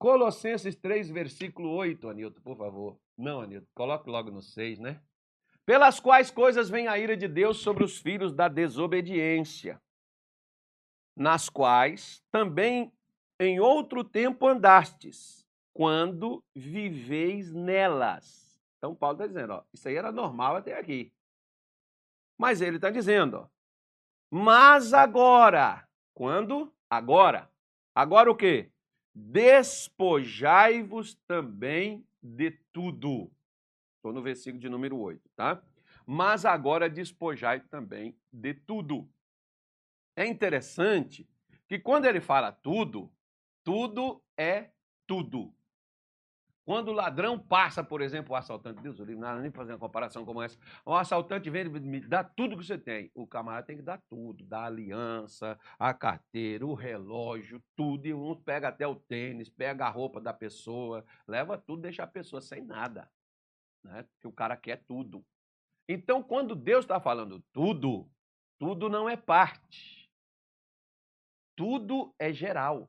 Colossenses 3, versículo 8, Anilton, por favor. Não, Anilton, coloque logo no 6, né? Pelas quais coisas vem a ira de Deus sobre os filhos da desobediência, nas quais também em outro tempo andastes, quando viveis nelas. Então, Paulo está dizendo, ó, isso aí era normal até aqui. Mas ele está dizendo, ó, mas agora, quando? Agora. Agora o quê? Despojai-vos também de tudo. Estou no versículo de número 8, tá? Mas agora despojai também de tudo. É interessante que quando ele fala tudo, tudo é tudo. Quando o ladrão passa, por exemplo, o assaltante, Deus, eu não nem fazer uma comparação como essa. O assaltante vem me dá tudo que você tem. O camarada tem que dar tudo, dá a aliança, a carteira, o relógio, tudo. E um pega até o tênis, pega a roupa da pessoa, leva tudo, deixa a pessoa sem nada. Né? Porque o cara quer tudo. Então, quando Deus está falando tudo, tudo não é parte. Tudo é geral.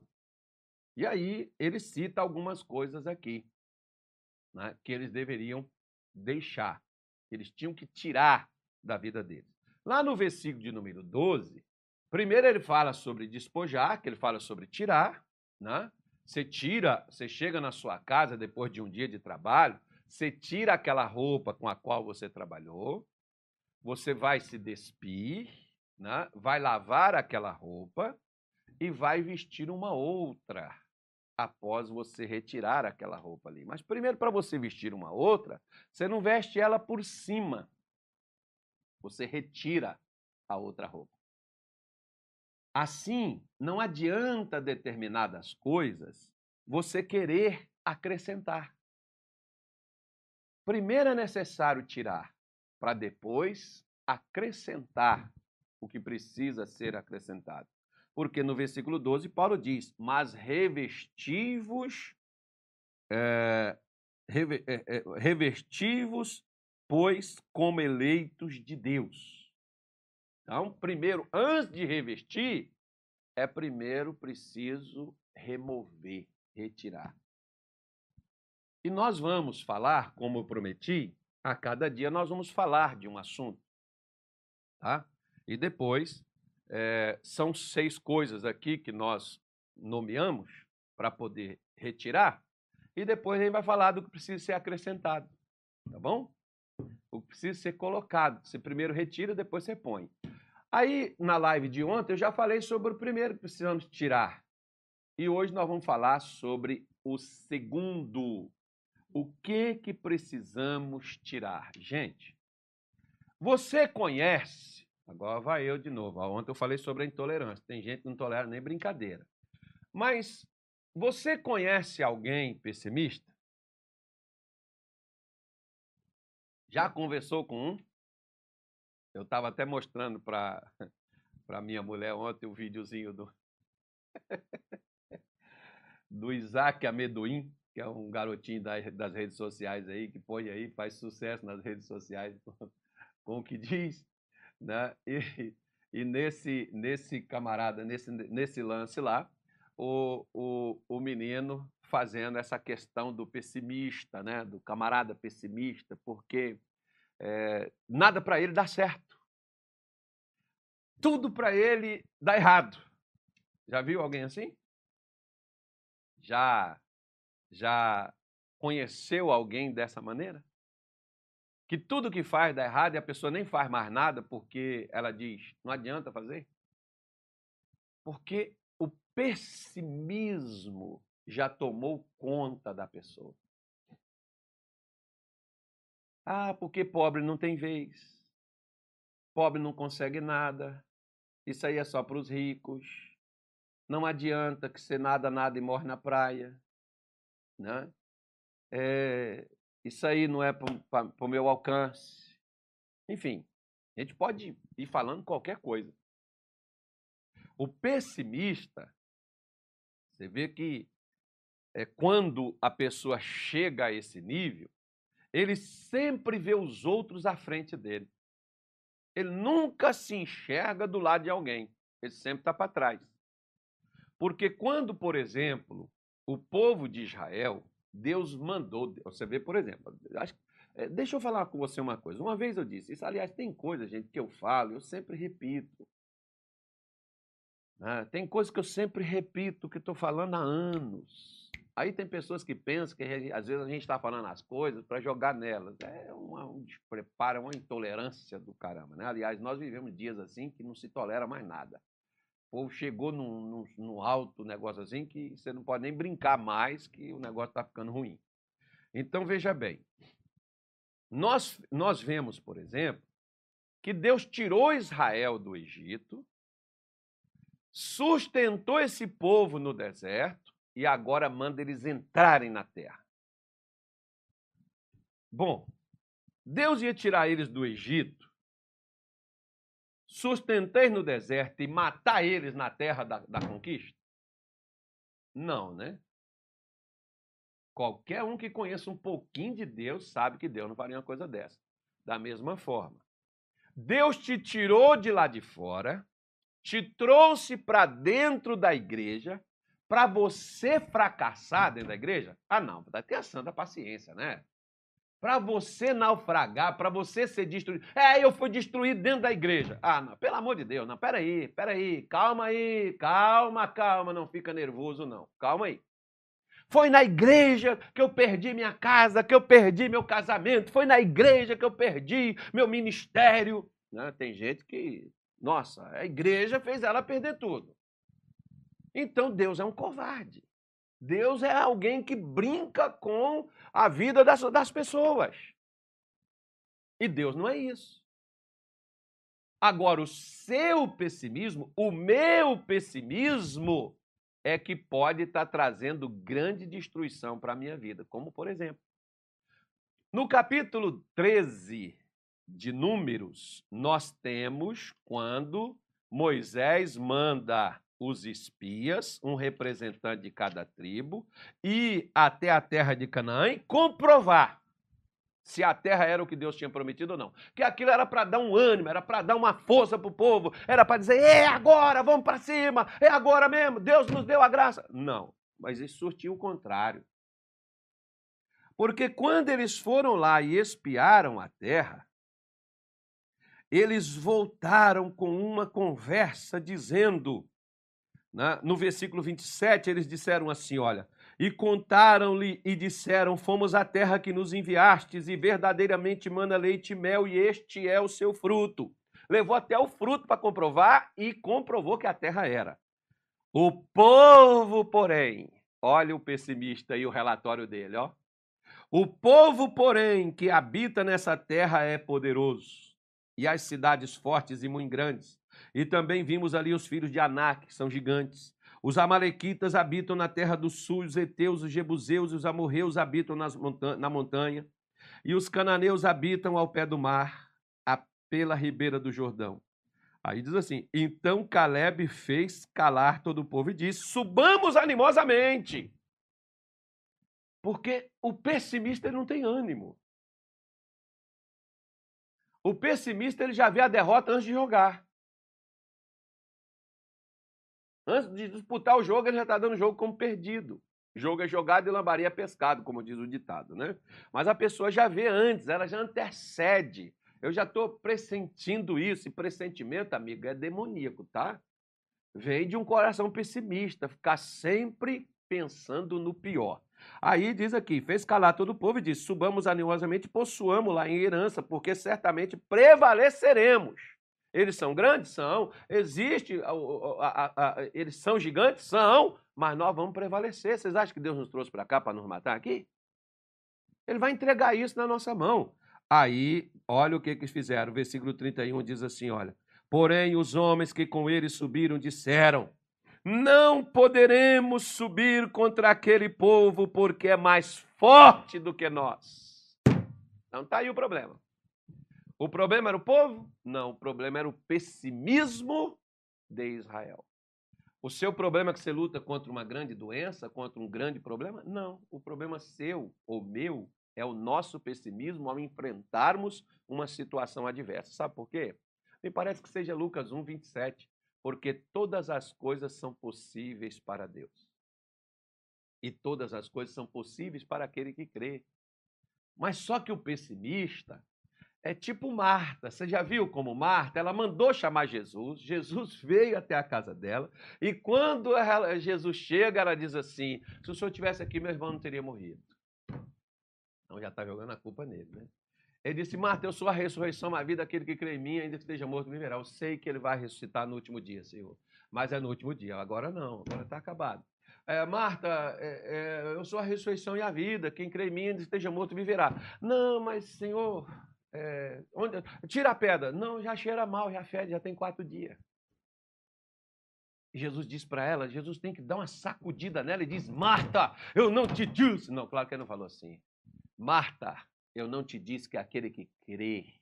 E aí ele cita algumas coisas aqui né, que eles deveriam deixar, que eles tinham que tirar da vida deles. Lá no versículo de número 12, primeiro ele fala sobre despojar, que ele fala sobre tirar, né? Você tira, você chega na sua casa depois de um dia de trabalho, você tira aquela roupa com a qual você trabalhou, você vai se despir, né? vai lavar aquela roupa e vai vestir uma outra após você retirar aquela roupa ali. Mas primeiro, para você vestir uma outra, você não veste ela por cima. Você retira a outra roupa. Assim, não adianta determinadas coisas você querer acrescentar. Primeiro é necessário tirar, para depois acrescentar o que precisa ser acrescentado. Porque no versículo 12, Paulo diz: Mas revestivos, é, reve, é, é, revestivos, pois, como eleitos de Deus. Então, primeiro, antes de revestir, é primeiro preciso remover, retirar. E nós vamos falar, como eu prometi, a cada dia nós vamos falar de um assunto. Tá? E depois é, são seis coisas aqui que nós nomeamos para poder retirar, e depois a gente vai falar do que precisa ser acrescentado, tá bom? O que precisa ser colocado. Você primeiro retira, depois você põe. Aí, na live de ontem, eu já falei sobre o primeiro que precisamos tirar. E hoje nós vamos falar sobre o segundo. O que que precisamos tirar? Gente, você conhece Agora vai eu de novo. Ontem eu falei sobre a intolerância. Tem gente que não tolera nem brincadeira. Mas você conhece alguém pessimista? Já conversou com um? Eu estava até mostrando para para minha mulher ontem o videozinho do do Isaac Amendoim, que é um garotinho das redes sociais aí, que põe aí, faz sucesso nas redes sociais com o que diz. Né? E, e nesse, nesse camarada, nesse, nesse lance lá, o, o, o menino fazendo essa questão do pessimista, né? do camarada pessimista, porque é, nada para ele dá certo. Tudo para ele dá errado. Já viu alguém assim? Já já conheceu alguém dessa maneira? Que tudo que faz dá errado e a pessoa nem faz mais nada porque ela diz, não adianta fazer? Porque o pessimismo já tomou conta da pessoa. Ah, porque pobre não tem vez. Pobre não consegue nada. Isso aí é só para os ricos. Não adianta que você nada, nada e morre na praia. Né? É, isso aí não é para o meu alcance. Enfim, a gente pode ir falando qualquer coisa. O pessimista, você vê que é, quando a pessoa chega a esse nível, ele sempre vê os outros à frente dele. Ele nunca se enxerga do lado de alguém. Ele sempre está para trás. Porque quando, por exemplo, o povo de Israel, Deus mandou. Você vê, por exemplo, acho, é, deixa eu falar com você uma coisa. Uma vez eu disse isso, aliás, tem coisa, gente, que eu falo, eu sempre repito. Né? Tem coisas que eu sempre repito, que estou falando há anos. Aí tem pessoas que pensam que às vezes a gente está falando as coisas para jogar nelas. É uma, um despreparo, uma intolerância do caramba. Né? Aliás, nós vivemos dias assim que não se tolera mais nada. Povo chegou num alto negócio assim que você não pode nem brincar mais, que o negócio está ficando ruim. Então, veja bem. Nós, nós vemos, por exemplo, que Deus tirou Israel do Egito, sustentou esse povo no deserto e agora manda eles entrarem na terra. Bom, Deus ia tirar eles do Egito, sustentar no deserto e matar eles na terra da, da conquista? Não, né? Qualquer um que conheça um pouquinho de Deus sabe que Deus não faria uma coisa dessa. Da mesma forma, Deus te tirou de lá de fora, te trouxe para dentro da igreja para você fracassar dentro da igreja? Ah, não, ter a santa paciência, né? Para você naufragar, para você ser destruído. É, eu fui destruído dentro da igreja. Ah, não, pelo amor de Deus, não, peraí, peraí, calma aí, calma, calma, não fica nervoso, não. Calma aí. Foi na igreja que eu perdi minha casa, que eu perdi meu casamento, foi na igreja que eu perdi meu ministério. Né? Tem gente que nossa, a igreja fez ela perder tudo. Então Deus é um covarde. Deus é alguém que brinca com a vida das, das pessoas. E Deus não é isso. Agora, o seu pessimismo, o meu pessimismo, é que pode estar trazendo grande destruição para a minha vida. Como, por exemplo, no capítulo 13 de Números, nós temos quando Moisés manda os espias, um representante de cada tribo, ir até a terra de Canaã e comprovar se a terra era o que Deus tinha prometido ou não. Que aquilo era para dar um ânimo, era para dar uma força para o povo, era para dizer: é agora, vamos para cima, é agora mesmo, Deus nos deu a graça. Não, mas isso surtiu o contrário. Porque quando eles foram lá e espiaram a terra, eles voltaram com uma conversa dizendo, né, no versículo 27, eles disseram assim: Olha, e contaram-lhe e disseram: Fomos à terra que nos enviastes, e verdadeiramente manda leite e mel, e este é o seu fruto. Levou até o fruto para comprovar e comprovou que a terra era. O povo, porém, olha o pessimista e o relatório dele, ó. O povo, porém, que habita nessa terra é poderoso e as cidades fortes e muito grandes. E também vimos ali os filhos de Anak, que são gigantes. Os amalequitas habitam na terra do sul, os heteus, os jebuseus e os amorreus habitam monta na montanha. E os cananeus habitam ao pé do mar, pela ribeira do Jordão. Aí diz assim: Então Caleb fez calar todo o povo e disse: Subamos animosamente. Porque o pessimista não tem ânimo. O pessimista ele já vê a derrota antes de jogar. Antes de disputar o jogo, ele já está dando o jogo como perdido. Jogo é jogado e lambaria é pescado, como diz o ditado, né? Mas a pessoa já vê antes, ela já antecede. Eu já estou pressentindo isso, e pressentimento, amigo, é demoníaco, tá? Vem de um coração pessimista, ficar sempre pensando no pior. Aí diz aqui: fez calar todo o povo e disse: subamos animosamente, possuamos lá em herança, porque certamente prevaleceremos. Eles são grandes? São. Existe, a, a, a, eles são gigantes? São. Mas nós vamos prevalecer. Vocês acham que Deus nos trouxe para cá para nos matar aqui? Ele vai entregar isso na nossa mão. Aí, olha o que, que fizeram. O versículo 31 diz assim: olha. Porém, os homens que com ele subiram disseram: não poderemos subir contra aquele povo porque é mais forte do que nós. Não está aí o problema. O problema era o povo? Não, o problema era o pessimismo de Israel. O seu problema é que você luta contra uma grande doença, contra um grande problema? Não. O problema seu ou meu é o nosso pessimismo ao enfrentarmos uma situação adversa. Sabe por quê? Me parece que seja Lucas 1, 27 porque todas as coisas são possíveis para Deus. E todas as coisas são possíveis para aquele que crê. Mas só que o pessimista é tipo Marta. Você já viu como Marta? Ela mandou chamar Jesus, Jesus veio até a casa dela, e quando ela, Jesus chega, ela diz assim: se o senhor tivesse aqui, meu irmão não teria morrido. Então já está jogando a culpa nele, né? Ele disse: Marta, eu sou a ressurreição, a vida, aquele que crê em mim, ainda que esteja morto, viverá. Eu sei que ele vai ressuscitar no último dia, Senhor. Mas é no último dia. Agora não, agora está acabado. É, Marta, é, é, eu sou a ressurreição e a vida. Quem crê em mim, ainda que esteja morto, viverá. Não, mas, Senhor, é, onde, tira a pedra. Não, já cheira mal, já fede, já tem quatro dias. Jesus diz para ela, Jesus tem que dar uma sacudida nela e diz: Marta, eu não te disse. Não, claro que ele não falou assim. Marta, eu não te disse que aquele que crê,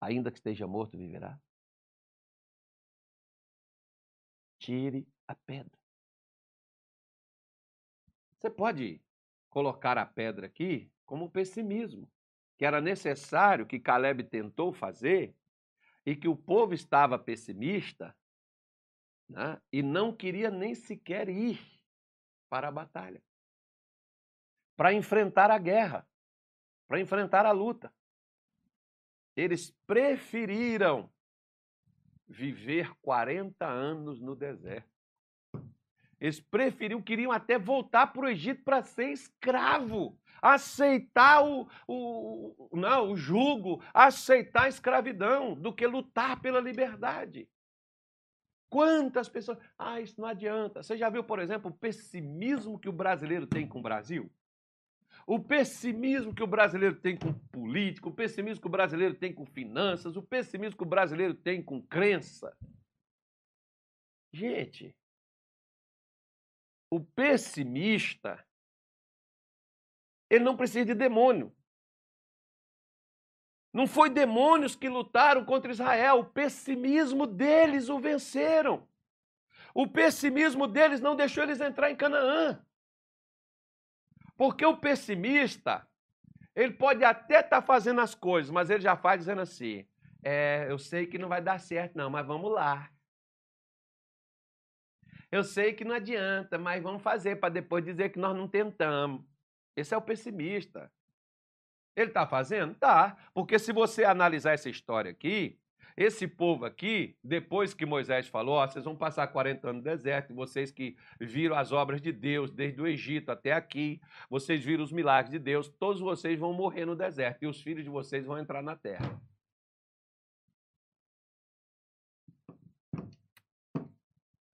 ainda que esteja morto, viverá? Tire a pedra. Você pode colocar a pedra aqui como pessimismo, que era necessário que Caleb tentou fazer e que o povo estava pessimista né, e não queria nem sequer ir para a batalha para enfrentar a guerra, para enfrentar a luta. Eles preferiram viver 40 anos no deserto. Eles preferiam, queriam até voltar para o Egito para ser escravo, aceitar o, o, não, o jugo, aceitar a escravidão, do que lutar pela liberdade. Quantas pessoas. Ah, isso não adianta. Você já viu, por exemplo, o pessimismo que o brasileiro tem com o Brasil? o pessimismo que o brasileiro tem com política, o pessimismo que o brasileiro tem com finanças, o pessimismo que o brasileiro tem com crença. Gente, o pessimista, ele não precisa de demônio. Não foi demônios que lutaram contra Israel, o pessimismo deles o venceram. O pessimismo deles não deixou eles entrar em Canaã. Porque o pessimista, ele pode até estar tá fazendo as coisas, mas ele já faz dizendo assim: é, eu sei que não vai dar certo, não, mas vamos lá. Eu sei que não adianta, mas vamos fazer para depois dizer que nós não tentamos. Esse é o pessimista. Ele está fazendo? Tá. Porque se você analisar essa história aqui, esse povo aqui, depois que Moisés falou, ó, vocês vão passar 40 anos no deserto, vocês que viram as obras de Deus desde o Egito até aqui, vocês viram os milagres de Deus, todos vocês vão morrer no deserto e os filhos de vocês vão entrar na terra.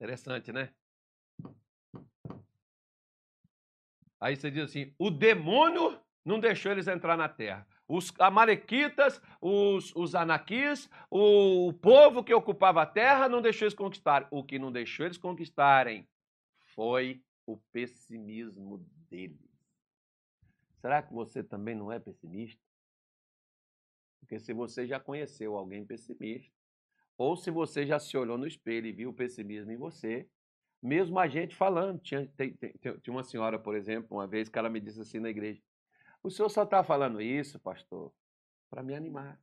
Interessante, né? Aí você diz assim: o demônio não deixou eles entrar na terra os amalequitas, os, os anaquis, o, o povo que ocupava a terra não deixou eles conquistarem. O que não deixou eles conquistarem foi o pessimismo deles. Será que você também não é pessimista? Porque se você já conheceu alguém pessimista, ou se você já se olhou no espelho e viu o pessimismo em você, mesmo a gente falando. Tinha, tem, tem, tinha uma senhora, por exemplo, uma vez que ela me disse assim na igreja: o senhor só está falando isso, pastor, para me animar.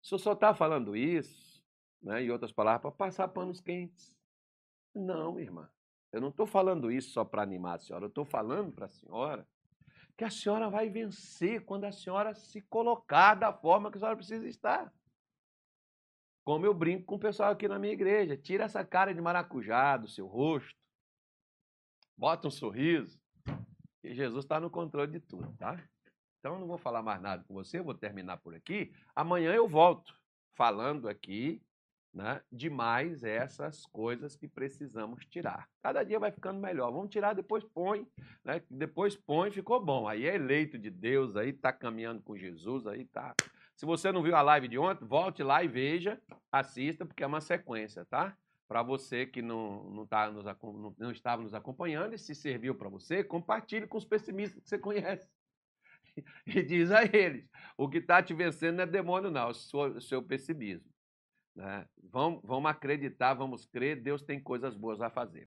O senhor só está falando isso, né, em outras palavras, para passar panos quentes. Não, irmã. Eu não estou falando isso só para animar a senhora. Eu estou falando para a senhora que a senhora vai vencer quando a senhora se colocar da forma que a senhora precisa estar. Como eu brinco com o pessoal aqui na minha igreja. Tira essa cara de maracujá do seu rosto bota um sorriso, que Jesus está no controle de tudo, tá? Então não vou falar mais nada com você, vou terminar por aqui. Amanhã eu volto falando aqui né, de mais essas coisas que precisamos tirar. Cada dia vai ficando melhor. Vamos tirar, depois põe, né? Depois põe, ficou bom. Aí é eleito de Deus, aí está caminhando com Jesus, aí tá. Se você não viu a live de ontem, volte lá e veja, assista, porque é uma sequência, tá? para você que não, não, tá nos, não, não estava nos acompanhando e se serviu para você, compartilhe com os pessimistas que você conhece. E diz a eles: o que está te vencendo não é demônio, não, é o seu, o seu pessimismo. Né? Vamos, vamos acreditar, vamos crer, Deus tem coisas boas a fazer.